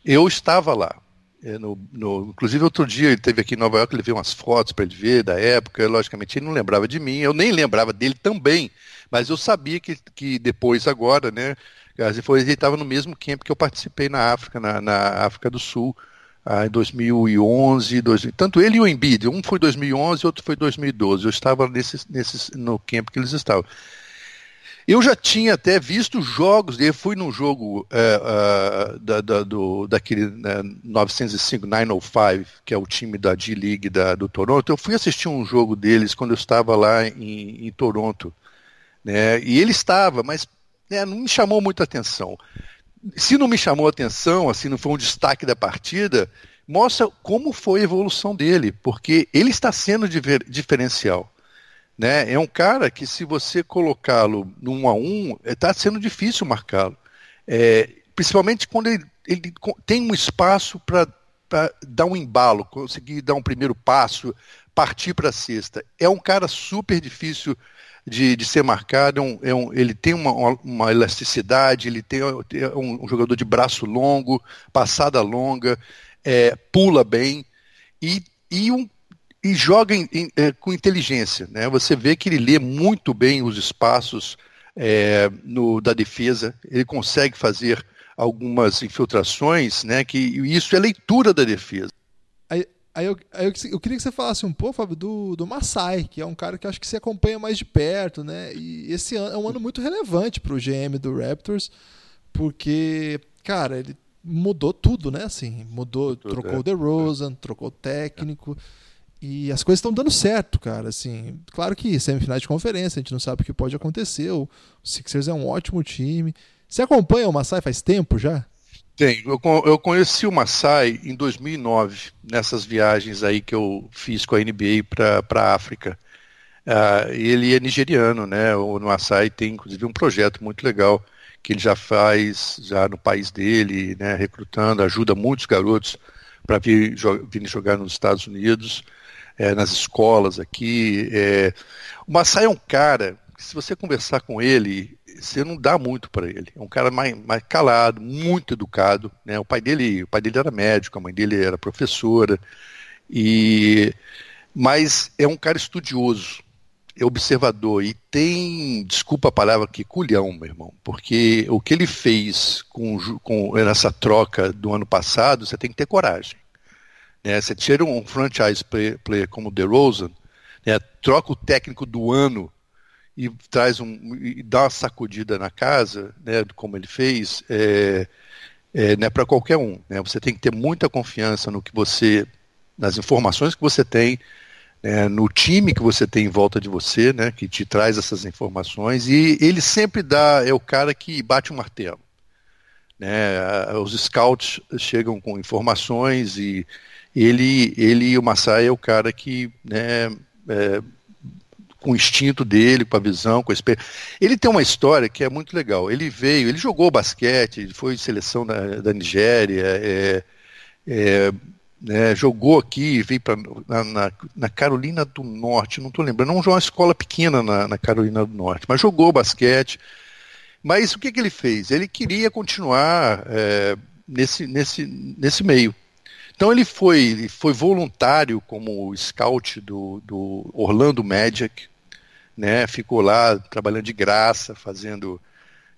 Speaker 3: eu estava lá. É, no, no, inclusive outro dia ele teve aqui em Nova York, ele viu umas fotos para ele ver da época. Logicamente ele não lembrava de mim, eu nem lembrava dele também, mas eu sabia que, que depois agora, né? Ele estava no mesmo camp que eu participei na África, na, na África do Sul ah, em 2011, 2000, tanto ele e o Embiid, um foi 2011 outro foi 2012. Eu estava nesse, nesse, no camp que eles estavam. Eu já tinha até visto jogos dele, fui num jogo é, uh, da, da, do, daquele né, 905, 905, que é o time da D-League do Toronto. Eu fui assistir um jogo deles quando eu estava lá em, em Toronto. Né, e ele estava, mas né, não me chamou muita atenção se não me chamou atenção, assim, não foi um destaque da partida, mostra como foi a evolução dele, porque ele está sendo diferencial. Né? É um cara que, se você colocá-lo no um a um, está sendo difícil marcá-lo. É, principalmente quando ele, ele tem um espaço para dar um embalo, conseguir dar um primeiro passo, partir para a cesta. É um cara super difícil de, de ser marcado, é um, é um, ele tem uma, uma, elasticidade, ele tem é um, um, jogador de braço longo, passada longa, é, pula bem e, e, um, e joga em, em, é, com inteligência. Né? Você vê que ele lê muito bem os espaços é, no, da defesa, ele consegue fazer algumas infiltrações, né, que isso é leitura da defesa.
Speaker 2: Aí eu, aí eu, eu, queria que você falasse um pouco, Fábio, do, do Masai, que é um cara que acho que você acompanha mais de perto, né? E esse ano é um ano muito relevante para o GM do Raptors, porque, cara, ele mudou tudo, né? Assim, mudou, tudo, trocou é. o DeRozan, é. trocou o técnico. E as coisas estão dando certo, cara. Assim, claro que semifinais de conferência, a gente não sabe o que pode acontecer. O Sixers é um ótimo time. Você acompanha o Masai faz tempo já?
Speaker 3: Tem. Eu, eu conheci o Maasai em 2009, nessas viagens aí que eu fiz com a NBA para a África. Uh, ele é nigeriano, né? O Maasai tem, inclusive, um projeto muito legal que ele já faz já no país dele, né? Recrutando, ajuda muitos garotos para vir, vir jogar nos Estados Unidos, é, nas escolas aqui. É. O Maasai é um cara que, se você conversar com ele, você não dá muito para ele. É um cara mais, mais calado, muito educado. Né? O pai dele, o pai dele era médico, a mãe dele era professora. E mas é um cara estudioso, é observador e tem, desculpa a palavra aqui, culhão, meu irmão, porque o que ele fez com, com essa troca do ano passado, você tem que ter coragem. Né? Você tira um franchise player, como o DeRozan, né? troca o técnico do ano e traz um e dá uma sacudida na casa, né, como ele fez, é, é, não é para qualquer um. Né? Você tem que ter muita confiança no que você, nas informações que você tem, né, no time que você tem em volta de você, né, que te traz essas informações. E ele sempre dá, é o cara que bate o um martelo. Né? Os scouts chegam com informações e ele, ele o Massai é o cara que né, é, com o instinto dele, com a visão, com a experiência. Ele tem uma história que é muito legal. Ele veio, ele jogou basquete, foi seleção da, da Nigéria, é, é, né, jogou aqui, veio pra, na, na, na, Carolina do Norte, não estou lembrando, não jogou uma escola pequena na, na, Carolina do Norte, mas jogou basquete. Mas o que, que ele fez? Ele queria continuar é, nesse, nesse, nesse meio. Então ele foi, ele foi voluntário como scout do, do Orlando Magic, né? Ficou lá trabalhando de graça, fazendo.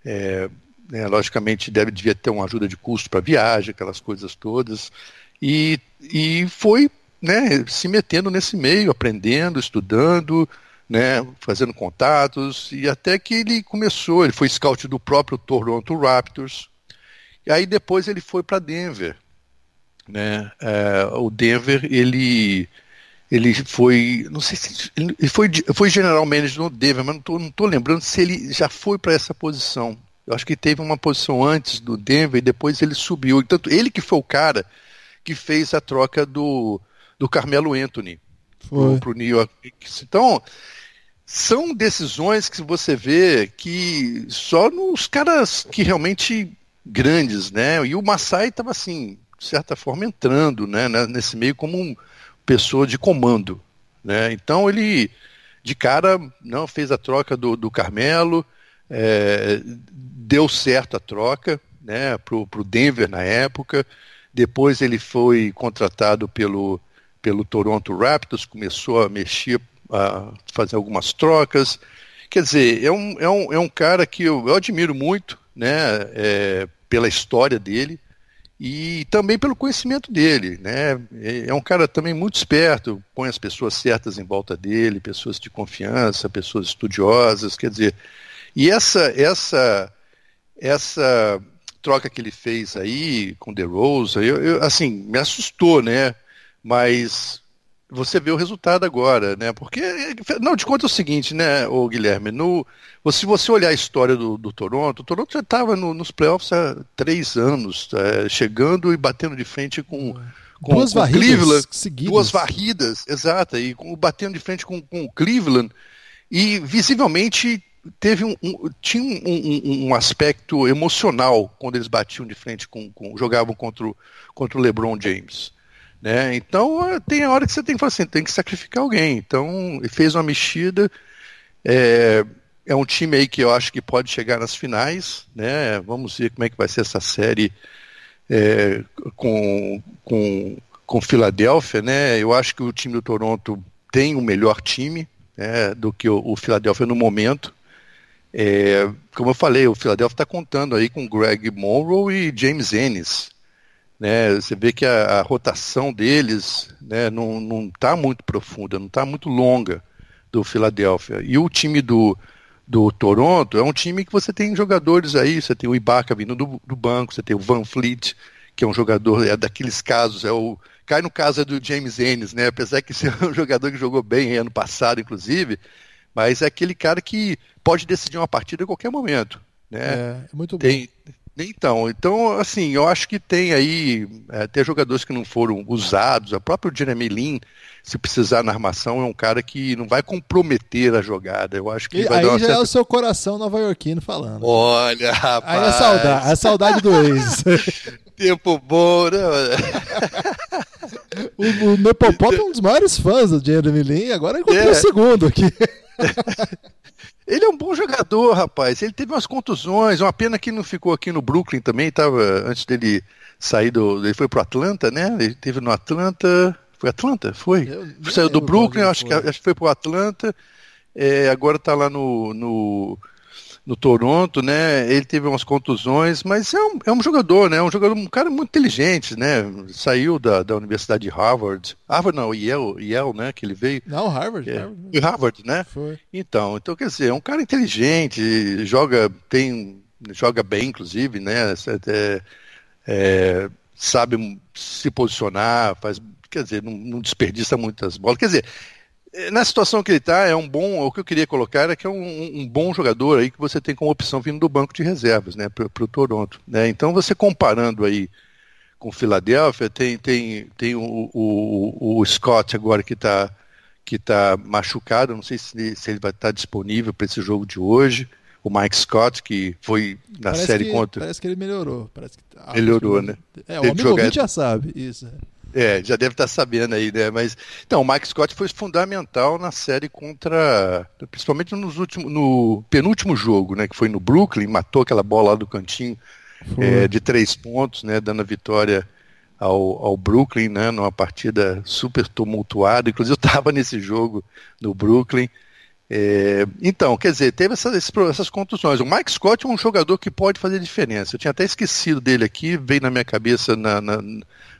Speaker 3: É, né, logicamente deve devia ter uma ajuda de custo para viagem, aquelas coisas todas. e, e foi né, se metendo nesse meio, aprendendo, estudando, né, fazendo contatos, e até que ele começou, ele foi scout do próprio Toronto Raptors, e aí depois ele foi para Denver. Né, é, o Denver, ele ele foi, não sei se ele foi, foi general manager no Denver, mas não estou lembrando se ele já foi para essa posição. Eu acho que teve uma posição antes do Denver e depois ele subiu. Tanto ele que foi o cara que fez a troca do, do Carmelo Anthony para o New York Knicks. Então, são decisões que você vê que só nos caras que realmente grandes, né? E o Masai estava assim, de certa forma, entrando né, nesse meio como pessoa de comando. Né? Então ele, de cara, não fez a troca do, do Carmelo, é, deu certo a troca né, para o Denver na época. Depois ele foi contratado pelo, pelo Toronto Raptors, começou a mexer, a fazer algumas trocas. Quer dizer, é um, é um, é um cara que eu, eu admiro muito né, é, pela história dele e também pelo conhecimento dele, né? É um cara também muito esperto, põe as pessoas certas em volta dele, pessoas de confiança, pessoas estudiosas, quer dizer, e essa essa essa troca que ele fez aí com The Rose, eu, eu, assim, me assustou, né? Mas você vê o resultado agora, né? Porque, não, de conta é o seguinte, né, o Guilherme, no, se você olhar a história do, do Toronto, o Toronto já estava no, nos playoffs há três anos, é, chegando e batendo de frente com, com,
Speaker 2: duas
Speaker 3: com
Speaker 2: varridas
Speaker 3: Cleveland,
Speaker 2: seguidas.
Speaker 3: duas varridas, exata, e com, batendo de frente com, com o Cleveland, e visivelmente teve um, um tinha um, um, um, aspecto emocional quando eles batiam de frente com, com jogavam contra o, contra o LeBron James. Né? Então tem a hora que você tem que assim, tem que sacrificar alguém. Então fez uma mexida. É, é um time aí que eu acho que pode chegar nas finais. Né? Vamos ver como é que vai ser essa série é, com, com, com Filadélfia. Né? Eu acho que o time do Toronto tem o um melhor time né, do que o, o Filadélfia no momento. É, como eu falei, o Philadelphia está contando aí com Greg Monroe e James Ennis. Né? Você vê que a, a rotação deles né, não está muito profunda, não está muito longa do Philadelphia. E o time do, do Toronto é um time que você tem jogadores aí, você tem o Ibaka vindo do, do banco, você tem o Van Fleet, que é um jogador, é daqueles casos, é o. Cai no caso é do James Ennis, né? Apesar que ser um jogador que jogou bem ano passado, inclusive, mas é aquele cara que pode decidir uma partida a qualquer momento. Né?
Speaker 2: É, é muito
Speaker 3: tem, bom. Então, então, assim, eu acho que tem aí é, até jogadores que não foram usados. O próprio Jeremy Lin, se precisar na armação, é um cara que não vai comprometer a jogada. Eu acho que
Speaker 2: e,
Speaker 3: vai
Speaker 2: aí já
Speaker 3: certa...
Speaker 2: é o seu coração nova-iorquino falando.
Speaker 3: Olha, rapaz.
Speaker 2: Aí é saudade, é saudade do ex.
Speaker 3: Tempo bom, né?
Speaker 2: o, o Nepopop é um dos maiores fãs do Jeremy Lin, agora encontrou é. o segundo aqui.
Speaker 3: Ele é um bom jogador, rapaz. Ele teve umas contusões, uma pena que não ficou aqui no Brooklyn também, tava antes dele sair do, ele foi pro Atlanta, né? Ele teve no Atlanta, foi Atlanta, foi. Saiu do Brooklyn, acho que acho que foi pro Atlanta. É, agora tá lá no, no no Toronto, né? Ele teve umas contusões, mas é um, é um jogador, né? Um jogador, um cara muito inteligente, né? Saiu da, da Universidade de Harvard. Harvard não, Yale, Yale, né? Que ele veio.
Speaker 2: Não, Harvard.
Speaker 3: É,
Speaker 2: Harvard,
Speaker 3: Harvard né?
Speaker 2: Foi.
Speaker 3: Então, então, quer dizer, é um cara inteligente, joga, tem, joga bem, inclusive, né? É, é, sabe se posicionar, faz, quer dizer, não, não desperdiça muitas bolas. Quer dizer, na situação que ele está, é um bom. O que eu queria colocar é que é um, um, bom jogador aí que você tem como opção vindo do banco de reservas, né, para o Toronto. Né? Então você comparando aí com o Philadelphia, tem, tem, tem o, o, o Scott agora que está que tá machucado, não sei se, se ele vai estar tá disponível para esse jogo de hoje. O Mike Scott, que foi na
Speaker 2: parece
Speaker 3: série
Speaker 2: que,
Speaker 3: contra.
Speaker 2: Parece que ele melhorou. Parece que,
Speaker 3: ah, melhorou, né?
Speaker 2: É, o amigo jogar... já sabe, isso.
Speaker 3: É, já deve estar sabendo aí, né? Mas então, o Mike Scott foi fundamental na série contra, principalmente nos últimos, no penúltimo jogo, né? Que foi no Brooklyn, matou aquela bola lá do cantinho é, de três pontos, né? Dando a vitória ao, ao Brooklyn, né? Numa partida super tumultuada. Inclusive eu estava nesse jogo no Brooklyn É, então, quer dizer, teve essas, essas contusões. O Mike Scott é um jogador que pode fazer diferença. Eu tinha até esquecido dele aqui, veio na minha cabeça na, na,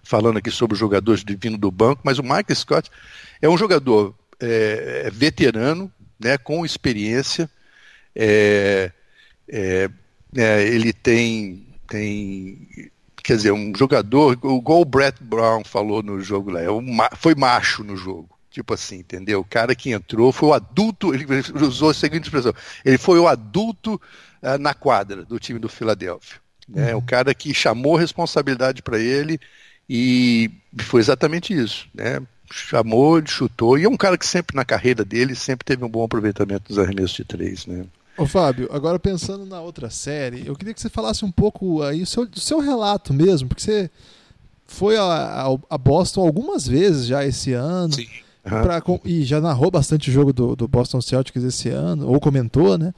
Speaker 3: falando aqui sobre os jogadores de vindo do banco, mas o Mike Scott é um jogador é, é veterano, né, com experiência. É, é, é, ele tem, tem, quer dizer, um jogador, igual o Brett Brown falou no jogo lá, é foi macho no jogo. Tipo assim, entendeu? O cara que entrou foi o adulto, ele usou a seguinte expressão, ele foi o adulto uh, na quadra do time do Filadélfia. Né? Uhum. O cara que chamou responsabilidade para ele e foi exatamente isso. Né? Chamou, ele chutou, e é um cara que sempre na carreira dele sempre teve um bom aproveitamento dos arremessos de três. Né?
Speaker 2: Ô Fábio, agora pensando na outra série, eu queria que você falasse um pouco aí o seu, do seu relato mesmo, porque você foi a, a, a Boston algumas vezes já esse ano. Sim. Uhum. Pra, e já narrou bastante o jogo do, do Boston Celtics esse ano, ou comentou, né?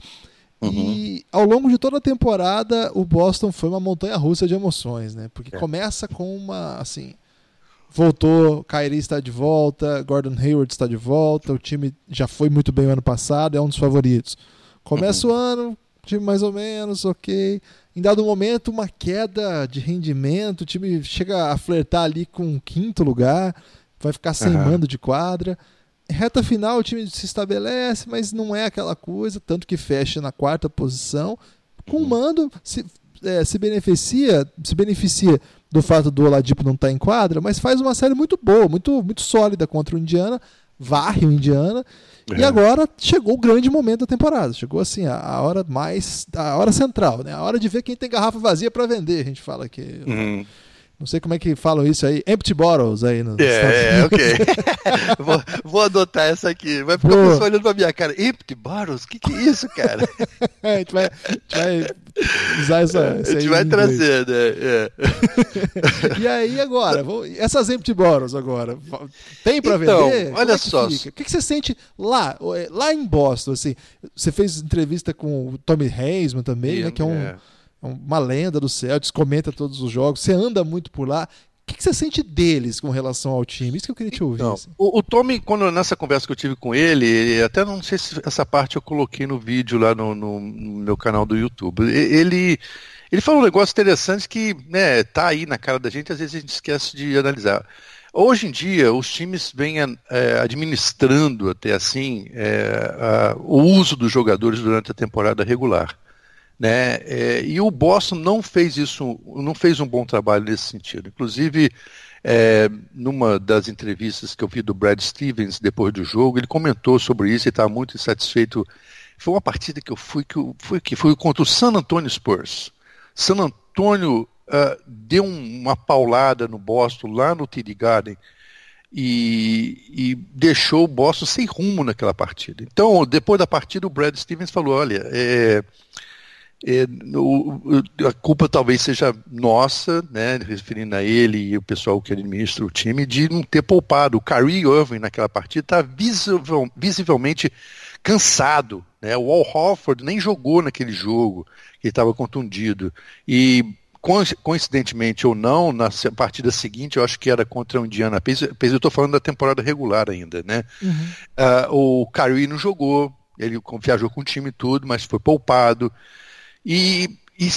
Speaker 2: Uhum. E ao longo de toda a temporada, o Boston foi uma montanha russa de emoções, né? Porque é. começa com uma, assim, voltou, Kyrie está de volta, Gordon Hayward está de volta, o time já foi muito bem o ano passado, é um dos favoritos. Começa uhum. o ano, time mais ou menos, ok. Em dado momento, uma queda de rendimento, o time chega a flertar ali com o quinto lugar vai ficar sem uhum. mando de quadra. Reta final, o time se estabelece, mas não é aquela coisa, tanto que fecha na quarta posição. Com uhum. mando, se, é, se beneficia, se beneficia do fato do Oladipo não estar tá em quadra, mas faz uma série muito boa, muito, muito sólida contra o Indiana, varre o Indiana. É. E agora chegou o grande momento da temporada. Chegou assim, a, a, hora mais. a hora central, né? A hora de ver quem tem garrafa vazia para vender, a gente fala aqui. Uhum. Não sei como é que falam isso aí. Empty bottles aí no.
Speaker 3: É, é ok. vou, vou, adotar essa aqui. Vai ficar a pessoa olhando pra minha cara. Empty bottles? O que, que é isso, cara?
Speaker 2: a, gente vai, a gente vai usar essa.
Speaker 3: a gente vai trazer, né? É.
Speaker 2: e aí agora? Essas empty bottles agora. Tem pra
Speaker 3: então,
Speaker 2: vender?
Speaker 3: Olha é só.
Speaker 2: O que, que, você sente lá, é, lá em Boston? Assim, você fez entrevista com o Tommy Hazeman também, né? Que é um. É é uma lenda do Celtics, comenta todos os jogos, você anda muito por lá. O que, você sente deles com relação ao time? Isso que eu queria te ouvir. Então,
Speaker 3: assim. o, o, Tommy, quando nessa conversa que eu tive com ele, até não sei se essa parte eu coloquei no vídeo lá no, no, no meu canal do YouTube. Ele, ele falou um negócio interessante que né, tá aí na cara da gente, às vezes a gente esquece de analisar. Hoje em dia, os times vêm é, administrando até assim é, a, o uso dos jogadores durante a temporada regular. Né? É, e o Boston não fez isso, não fez um bom trabalho nesse sentido. Inclusive, é, numa das entrevistas que eu vi do Brad Stevens depois do jogo, ele comentou sobre isso e estava muito insatisfeito. Foi uma partida que eu fui que eu, fui que foi contra o San Antonio Spurs. San Antonio uh, deu uma paulada no Boston lá no TD Garden e, e, deixou o Boston sem rumo naquela partida. Então, depois da partida, o Brad Stevens falou: olha, é, é, o, a culpa talvez seja nossa, né, referindo a ele e o pessoal que administra o time, de não ter poupado. O Kyrie Irving naquela partida está visivel, visivelmente cansado. Né? O Al Horford nem jogou naquele jogo, ele estava contundido. E coincidentemente ou não, na partida seguinte, eu acho que era contra o Indiana Pacers, eu estou falando da temporada regular ainda, né? Uhum. Uh, o Kyrie não jogou, ele viajou com o time e tudo, mas foi poupado. E, e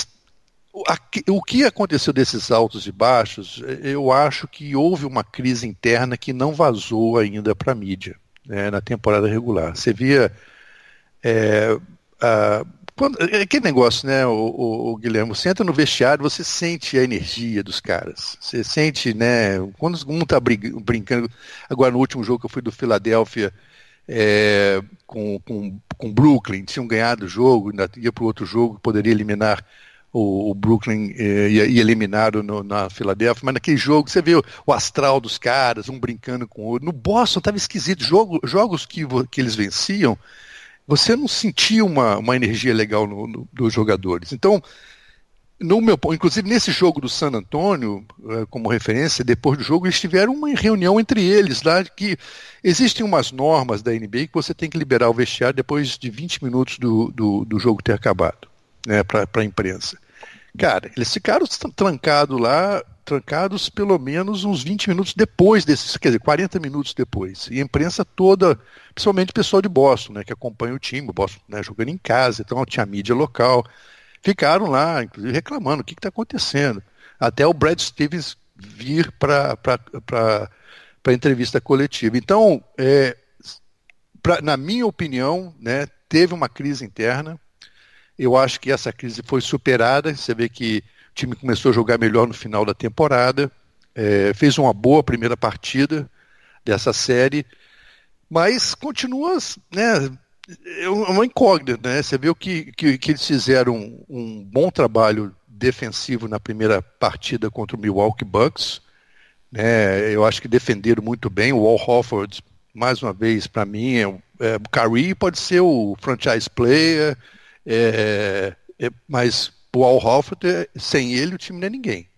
Speaker 3: o que aconteceu desses altos e baixos, eu acho que houve uma crise interna que não vazou ainda para a mídia né, na temporada regular. Você via. É, a, quando, é aquele negócio, né, o, o, o, Guilherme, você entra no vestiário, você sente a energia dos caras. Você sente, né, quando um está brincando, agora no último jogo que eu fui do Filadélfia, é, com, com, com Brooklyn, tinham ganhado o jogo, ainda ia para o outro jogo, poderia eliminar o, o Brooklyn e, e eliminado no, na Filadélfia, mas naquele jogo você vê o, o, astral dos caras, um brincando com o outro. No Boston estava esquisito, jogo, jogos que, que eles venciam, você não sentia uma, uma energia legal no, no, dos jogadores. Então, no meu inclusive nesse jogo do San Antônio, eh, como referência, depois do jogo eles tiveram uma reunião entre eles lá que existem umas normas da NBA que você tem que liberar o vestiário depois de 20 minutos do, do, do jogo ter acabado, né, para a imprensa. Cara, eles ficaram trancados lá trancados pelo menos uns 20 minutos depois desses, quer dizer, 40 minutos depois. E a imprensa toda, principalmente o pessoal de Boston, né, que acompanha o time, o Boston né, jogando em casa, então tinha mídia local, ficaram lá, inclusive, reclamando o que está acontecendo. Até o Brad Stevens vir para a entrevista coletiva. Então, é, pra, na minha opinião, né, teve uma crise interna. Eu acho que essa crise foi superada. Você vê que o time começou a jogar melhor no final da temporada, é, fez uma boa primeira partida dessa série, mas continua, né, é uma incógnita, né? Você viu que, que, que eles fizeram um, um, bom trabalho defensivo na primeira partida contra o Milwaukee Bucks, né? Eu acho que defenderam muito bem. O Al Hofford, mais uma vez, para mim, é, é, o Curry pode ser o franchise player, é, é, mas o Al Horford, sem ele, o time não é ninguém.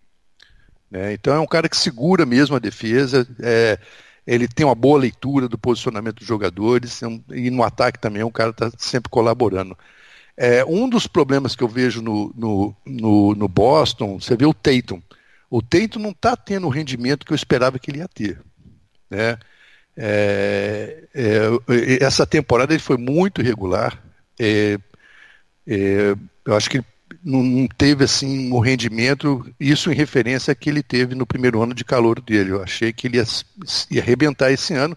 Speaker 3: Né? Então é um cara que segura mesmo a defesa, é, ele tem uma boa leitura do posicionamento dos jogadores, é e no ataque também é um cara está sempre colaborando. É, um dos problemas que eu vejo no, no, no, no Boston, você vê o Tatum. O Tatum não está tendo o rendimento que eu esperava que ele ia ter. Né? É, é, essa temporada ele foi muito irregular. É, é, eu acho que ele não, teve assim um rendimento, isso em referência a que ele teve no primeiro ano de calor dele. Eu achei que ele ia, ia arrebentar esse ano.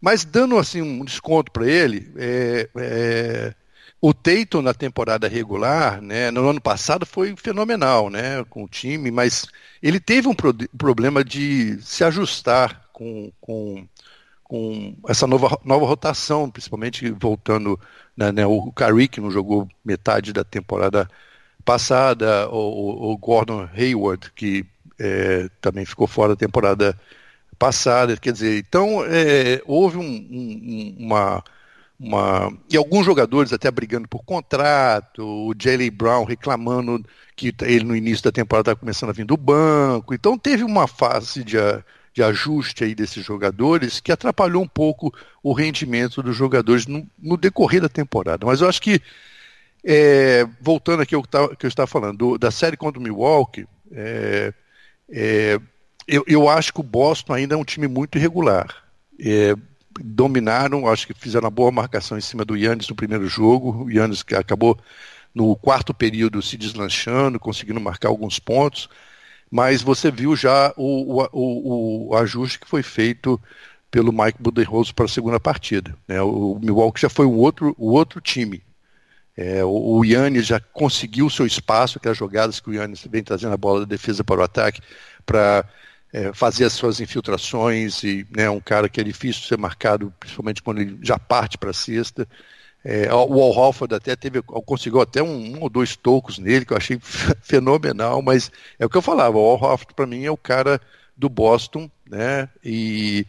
Speaker 3: Mas dando assim um desconto para ele, é, é, o Teito na temporada regular, né, no ano passado foi fenomenal, né, com o time, mas ele teve um pro, problema de se ajustar com, com, com essa nova, nova rotação, principalmente voltando né, né, o que não jogou metade da temporada passada, o, o Gordon Hayward, que é, também ficou fora da temporada passada, quer dizer, então é, houve um, um, uma, uma. E alguns jogadores até brigando por contrato, o Jalen Brown reclamando que ele no início da temporada estava começando a vir do banco, então teve uma fase de, de ajuste aí desses jogadores que atrapalhou um pouco o rendimento dos jogadores no, no decorrer da temporada. Mas eu acho que, é, voltando aqui ao que, eu estava falando, do, da série contra o Milwaukee, é, é, eu, eu, acho que o Boston ainda é um time muito irregular. É, dominaram, acho que fizeram uma boa marcação em cima do Yannis no primeiro jogo. O Yannis acabou no quarto período se deslanchando, conseguindo marcar alguns pontos mas você viu já o, o, o, ajuste que foi feito pelo Mike Budenholzer para a segunda partida. Né? O Milwaukee já foi um outro, o outro time. É, o, Yannis já conseguiu o seu espaço, aquelas jogadas que o Yannis vem trazendo a bola da defesa para o ataque, para é, fazer as suas infiltrações, e né, um cara que é difícil ser marcado, principalmente quando ele já parte para a cesta. É, o Al Horford até teve, conseguiu até um, um, ou dois tocos nele, que eu achei fenomenal, mas é o que eu falava, o Al Horford para mim é o cara do Boston, né? E,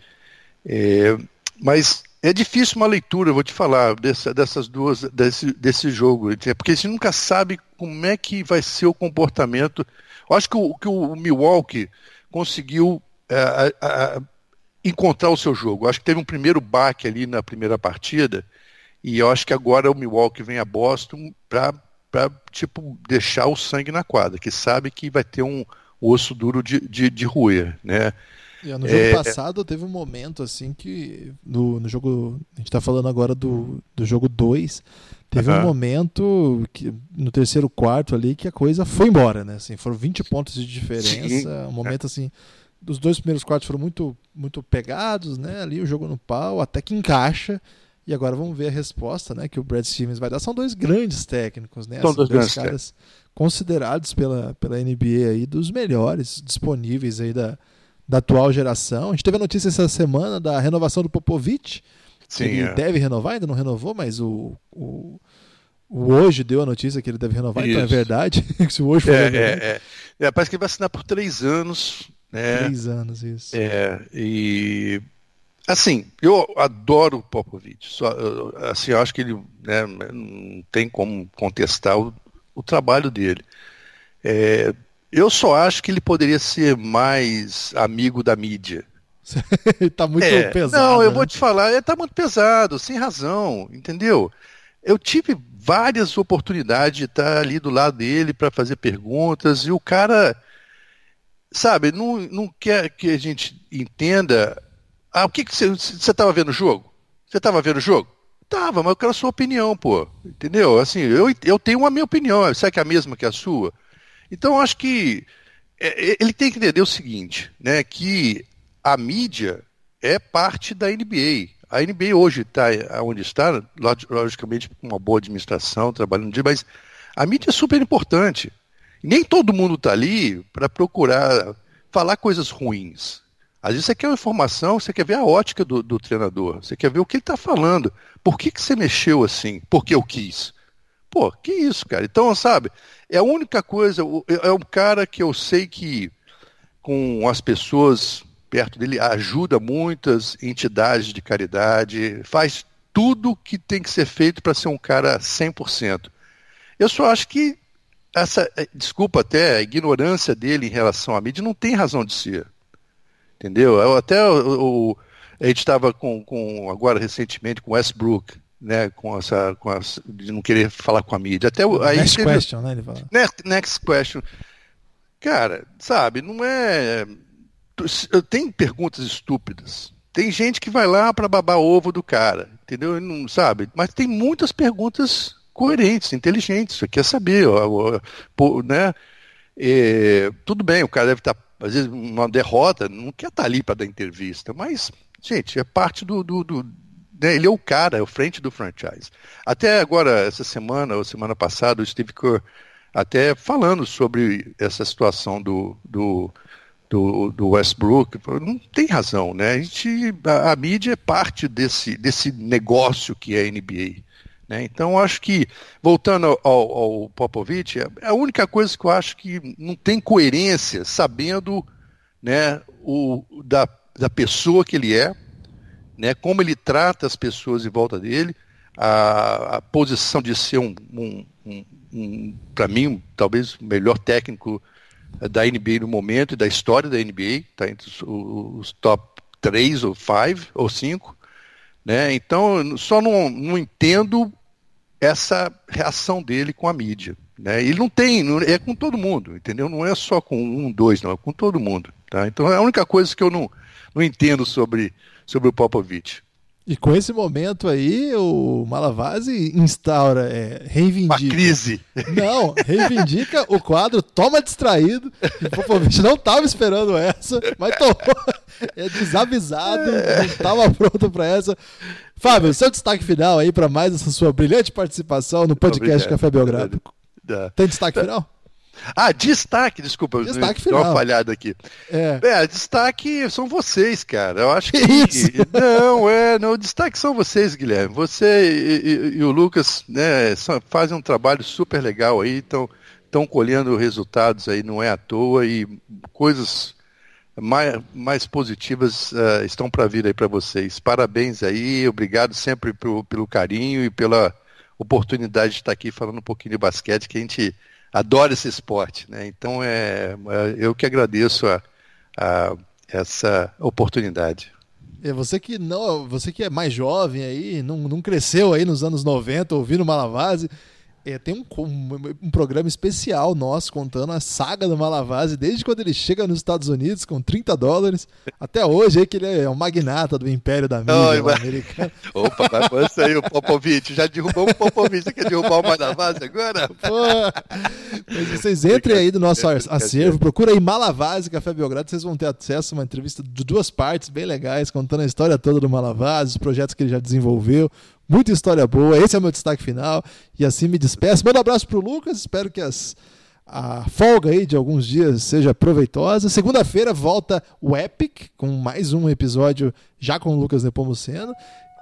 Speaker 3: é, mas é difícil uma leitura, vou te falar, dessa, dessas duas, desse, desse jogo, porque você nunca sabe como é que vai ser o comportamento. Eu acho que o, que o Milwaukee conseguiu é, encontrar o seu jogo. Eu acho que teve um primeiro baque ali na primeira partida, e eu acho que agora o Milwaukee vem a Boston para tipo, deixar o sangue na quadra, que sabe que vai ter um osso duro de, de, de ruer, né?
Speaker 2: No jogo é... passado teve um momento assim que no, no jogo, a gente está falando agora do, do jogo 2, teve um momento que no terceiro quarto ali que a coisa foi embora, né? Assim, foram 20 pontos de diferença, Sim. um momento assim, os dois primeiros quartos foram muito muito pegados, né? Ali o jogo no pau, até que encaixa e agora vamos ver a resposta né, que o Brad Stevens vai dar. São dois grandes técnicos, né?
Speaker 3: São dois,
Speaker 2: dois
Speaker 3: caras
Speaker 2: considerados pela, pela NBA aí dos melhores disponíveis aí da, da atual geração. A gente teve a notícia essa semana da renovação do Popovich. Sim, ele é. deve renovar, ainda não renovou, mas o, o, o hoje deu a notícia que ele deve renovar, Isso. então é verdade. Se o hoje for
Speaker 3: é, é, é, é. Parece que ele vai assinar por três anos. Né?
Speaker 2: Três anos, isso.
Speaker 3: É, e Assim, eu adoro o Popovich. Só, assim, eu acho que ele né, não tem como contestar o, o trabalho dele. É, eu só acho que ele poderia ser mais amigo da mídia.
Speaker 2: tá muito é, pesado.
Speaker 3: Não, eu
Speaker 2: né?
Speaker 3: vou te falar, ele tá muito pesado, sem razão, entendeu? Eu tive várias oportunidades de estar ali do lado dele para fazer perguntas e o cara sabe, não, não quer que a gente entenda. Ah, o que, que você estava vendo o jogo? Você estava vendo o jogo? Tava, mas eu quero a sua opinião, pô. Entendeu? Assim, eu, eu tenho a minha opinião. Será que é a mesma que a sua? Então, acho que é, é, ele tem que entender o seguinte, né? Que a mídia é parte da NBA. A NBA hoje está onde está, logicamente com uma boa administração, trabalhando dia, mas a mídia é super importante. Nem todo mundo está ali para procurar falar coisas ruins. Às vezes você quer uma informação, você quer ver a ótica do, do treinador, você quer ver o que ele está falando. Por que, que você mexeu assim? Porque eu quis. Pô, que isso, cara? Então, sabe, é a única coisa, é um cara que eu sei que com as pessoas perto dele, ajuda muitas entidades de caridade, faz tudo que tem que ser feito para ser um cara 100%. Eu só acho que essa, eh, desculpa até, a ignorância dele em relação à mídia não tem razão de ser. Entendeu? Eu até o a gente estava com, com, agora recentemente com Westbrook, né, com essa, com essa, de não querer falar com a mídia. Até aí
Speaker 2: next teve, question, né? Ele fala.
Speaker 3: Next, next question. Cara, sabe, não é tem perguntas estúpidas. Tem gente que vai lá para babar ovo do cara, entendeu? Não sabe. Mas tem muitas perguntas coerentes, inteligentes. Você quer saber, ó, ó, né? E, tudo bem, o cara deve estar, tá, às vezes, uma derrota, não quer estar tá ali para dar entrevista, mas, gente, é parte do, do, do? Ele é o cara, é o frente do franchise. Até agora, essa semana, ou semana passada, o Steve Kerr até falando sobre essa situação do, do do, do Westbrook, não tem razão, né? A, gente, a, a, mídia é parte desse, desse negócio que é a NBA. Né? Então, acho que, voltando ao, ao Popovich, é, é a única coisa que eu acho que não tem coerência, sabendo né, o, da, da pessoa que ele é, né, como ele trata as pessoas em volta dele, a, a posição de ser um, um, um, um para mim, talvez o melhor técnico da NBA no momento e da história da NBA, está entre os, os, top 3 ou 5 ou 5. Né? Então, só não, não entendo essa reação dele com a mídia. Né? Ele não tem, é com todo mundo, entendeu? Não é só com um, dois, não, é com todo mundo. Tá? Então é a única coisa que eu não, não entendo sobre, sobre o Popovich.
Speaker 2: E com esse momento aí, o Malavase instaura, é, reivindica.
Speaker 3: Uma crise.
Speaker 2: Não, reivindica o quadro Toma Distraído. O Popovich não estava esperando essa, mas tomou. É desavisado, não estava pronto para essa. Fábio, seu destaque final aí para mais essa sua brilhante participação no podcast Obrigado. Café Belgrado. Tem destaque final?
Speaker 3: Ah, destaque, desculpa, destaque final. uma falhada aqui. É. é. destaque são vocês, cara. Eu acho que. Isso. Não, é, não, destaque são vocês, Guilherme. Você e, e, e o Lucas, né, fazem um trabalho super legal aí, estão estão colhendo resultados aí, não é à toa, e coisas mais, mais positivas uh, estão para vir aí para vocês. Parabéns aí, obrigado sempre pro, pelo carinho e pela oportunidade de estar aqui falando um pouquinho de basquete, que a gente adoro esse esporte. Né? Então, é, é, eu que agradeço a, a essa oportunidade.
Speaker 2: É, você que não, você que é mais jovem aí, não, não cresceu aí nos anos 90 ouvindo Malavase, é, tem um, um, um, programa especial nosso contando a saga do Malavase, desde quando ele chega nos Estados Unidos com 30 dólares, até hoje aí que ele é um magnata do império da mídia
Speaker 3: oh, americana. Opa, mas você aí, o Popovich, já derrubou o Popovich, você quer derrubar o Malavase agora?
Speaker 2: Mas vocês entrem aí do nosso acervo, procura aí Malavase Café Belgrado, vocês vão ter acesso a uma entrevista de duas partes bem legais, contando a história toda do Malavase, os projetos que ele já desenvolveu, Muita história boa. Esse é o meu destaque final. E assim me despeço. Manda um abraço pro Lucas. Espero que as, a folga aí de alguns dias seja proveitosa. Segunda-feira volta o Epic com mais um episódio já com o Lucas Nepomuceno.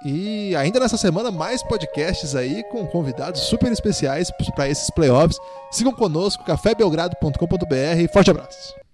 Speaker 2: E ainda nessa semana, mais podcasts aí com convidados super especiais para esses playoffs. Sigam conosco, cafébelgrado.com.br. Forte abraço.